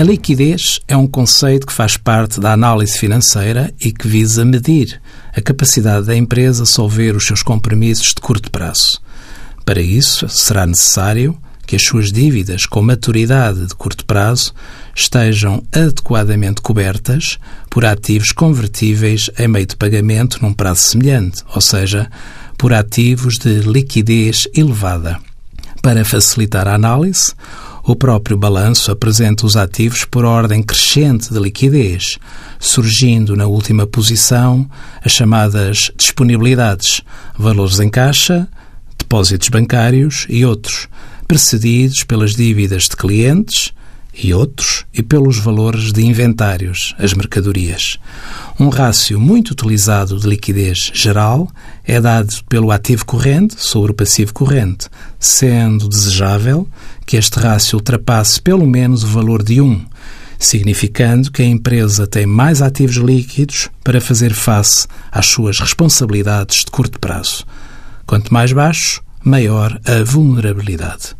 A liquidez é um conceito que faz parte da análise financeira e que visa medir a capacidade da empresa solver os seus compromissos de curto prazo. Para isso, será necessário que as suas dívidas com maturidade de curto prazo estejam adequadamente cobertas por ativos convertíveis em meio de pagamento num prazo semelhante, ou seja, por ativos de liquidez elevada. Para facilitar a análise, o próprio balanço apresenta os ativos por ordem crescente de liquidez, surgindo na última posição as chamadas disponibilidades, valores em caixa, depósitos bancários e outros, precedidos pelas dívidas de clientes e outros e pelos valores de inventários, as mercadorias. Um rácio muito utilizado de liquidez geral é dado pelo ativo corrente sobre o passivo corrente, sendo desejável que este rácio ultrapasse pelo menos o valor de 1, significando que a empresa tem mais ativos líquidos para fazer face às suas responsabilidades de curto prazo. Quanto mais baixo, maior a vulnerabilidade.